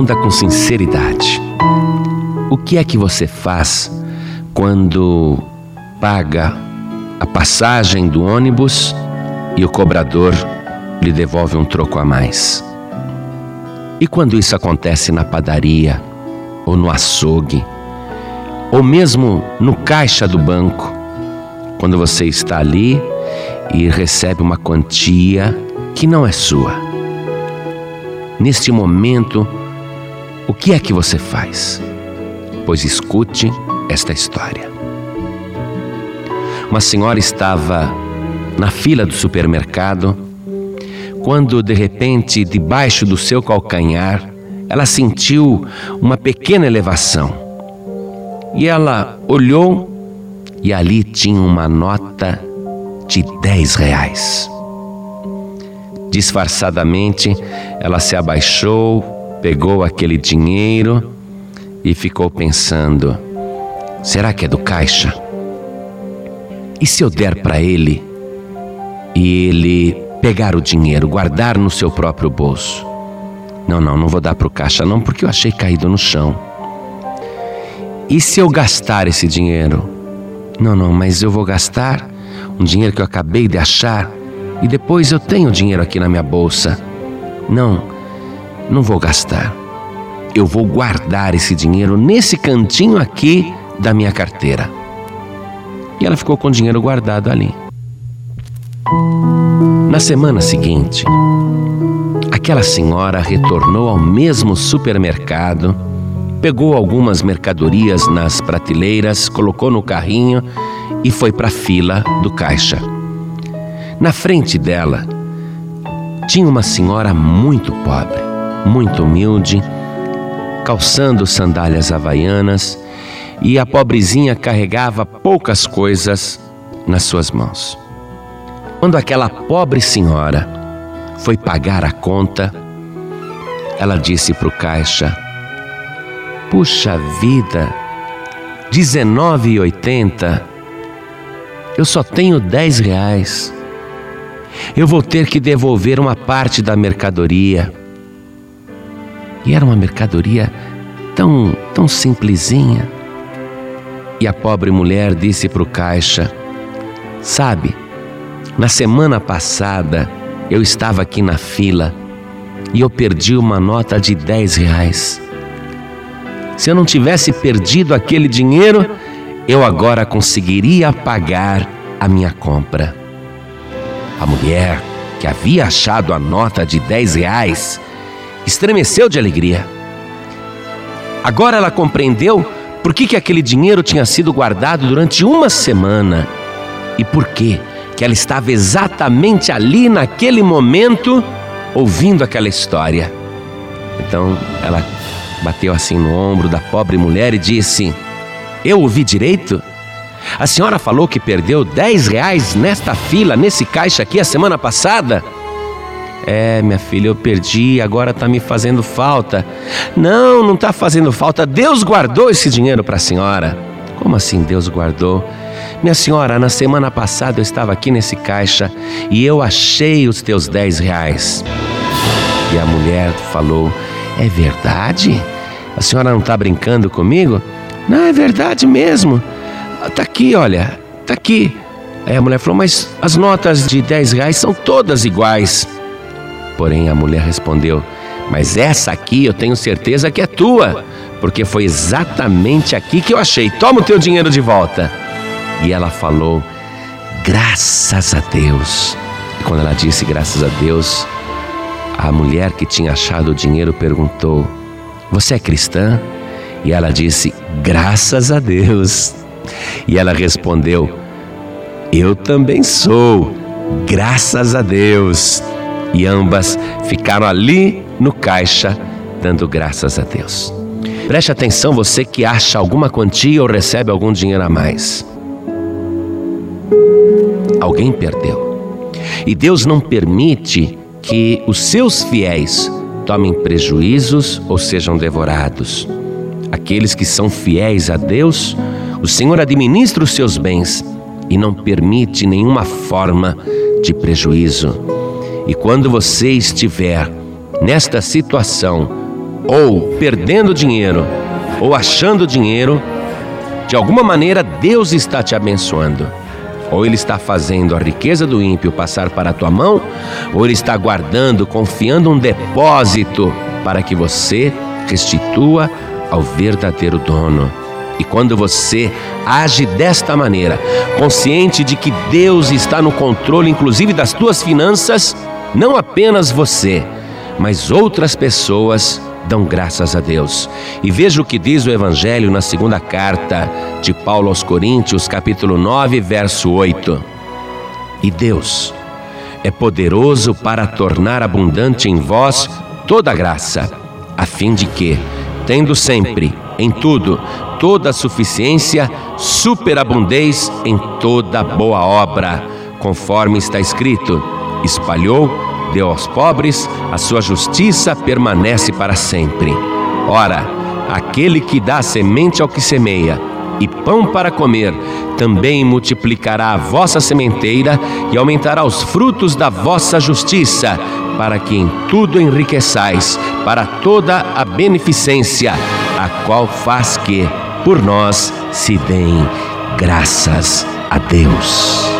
responda com sinceridade. O que é que você faz quando paga a passagem do ônibus e o cobrador lhe devolve um troco a mais? E quando isso acontece na padaria, ou no açougue, ou mesmo no caixa do banco, quando você está ali e recebe uma quantia que não é sua. Neste momento, o que é que você faz? Pois escute esta história. Uma senhora estava na fila do supermercado quando, de repente, debaixo do seu calcanhar, ela sentiu uma pequena elevação. E ela olhou e ali tinha uma nota de 10 reais. Disfarçadamente, ela se abaixou, pegou aquele dinheiro e ficou pensando: será que é do caixa? E se eu der para ele e ele pegar o dinheiro, guardar no seu próprio bolso? Não, não, não vou dar para o caixa, não, porque eu achei caído no chão. E se eu gastar esse dinheiro? Não, não, mas eu vou gastar um dinheiro que eu acabei de achar e depois eu tenho dinheiro aqui na minha bolsa. Não, não vou gastar. Eu vou guardar esse dinheiro nesse cantinho aqui da minha carteira. E ela ficou com o dinheiro guardado ali. Na semana seguinte, aquela senhora retornou ao mesmo supermercado, pegou algumas mercadorias nas prateleiras, colocou no carrinho e foi para a fila do caixa. Na frente dela tinha uma senhora muito pobre, muito humilde, calçando sandálias havaianas e a pobrezinha carregava poucas coisas nas suas mãos. Quando aquela pobre senhora foi pagar a conta, ela disse para o caixa: Puxa vida, R$19,80 eu só tenho 10 reais. Eu vou ter que devolver uma parte da mercadoria. E era uma mercadoria tão, tão simplesinha. E a pobre mulher disse para o caixa: Sabe, na semana passada eu estava aqui na fila e eu perdi uma nota de 10 reais. Se eu não tivesse perdido aquele dinheiro, eu agora conseguiria pagar a minha compra. A mulher, que havia achado a nota de 10 reais, estremeceu de alegria. Agora ela compreendeu por que, que aquele dinheiro tinha sido guardado durante uma semana e por que, que ela estava exatamente ali naquele momento ouvindo aquela história. Então ela bateu assim no ombro da pobre mulher e disse: eu ouvi direito? A senhora falou que perdeu 10 reais nesta fila, nesse caixa aqui a semana passada? É, minha filha, eu perdi, agora está me fazendo falta. Não, não está fazendo falta. Deus guardou esse dinheiro para a senhora. Como assim Deus guardou? Minha senhora, na semana passada eu estava aqui nesse caixa e eu achei os teus 10 reais. E a mulher falou: É verdade? A senhora não está brincando comigo? Não, é verdade mesmo. Tá aqui, olha, tá aqui. Aí a mulher falou, mas as notas de 10 reais são todas iguais. Porém a mulher respondeu, mas essa aqui eu tenho certeza que é tua, porque foi exatamente aqui que eu achei. Toma o teu dinheiro de volta. E ela falou, graças a Deus. E quando ela disse graças a Deus, a mulher que tinha achado o dinheiro perguntou: Você é cristã? E ela disse: Graças a Deus. E ela respondeu: Eu também sou, graças a Deus. E ambas ficaram ali no caixa, dando graças a Deus. Preste atenção, você que acha alguma quantia ou recebe algum dinheiro a mais. Alguém perdeu. E Deus não permite que os seus fiéis tomem prejuízos ou sejam devorados. Aqueles que são fiéis a Deus, o Senhor administra os seus bens e não permite nenhuma forma de prejuízo. E quando você estiver nesta situação, ou perdendo dinheiro, ou achando dinheiro, de alguma maneira Deus está te abençoando. Ou Ele está fazendo a riqueza do ímpio passar para a tua mão, ou Ele está guardando, confiando um depósito para que você restitua ao verdadeiro dono. E quando você age desta maneira, consciente de que Deus está no controle, inclusive das tuas finanças, não apenas você, mas outras pessoas dão graças a Deus. E veja o que diz o Evangelho na segunda carta de Paulo aos Coríntios, capítulo 9, verso 8. E Deus é poderoso para tornar abundante em vós toda graça, a fim de que, tendo sempre, em tudo, toda a suficiência, superabundez em toda boa obra, conforme está escrito: espalhou, deu aos pobres, a sua justiça permanece para sempre. Ora, aquele que dá semente ao que semeia, e pão para comer, também multiplicará a vossa sementeira e aumentará os frutos da vossa justiça, para que em tudo enriqueçais, para toda a beneficência, a qual faz que, por nós, se deem graças a Deus.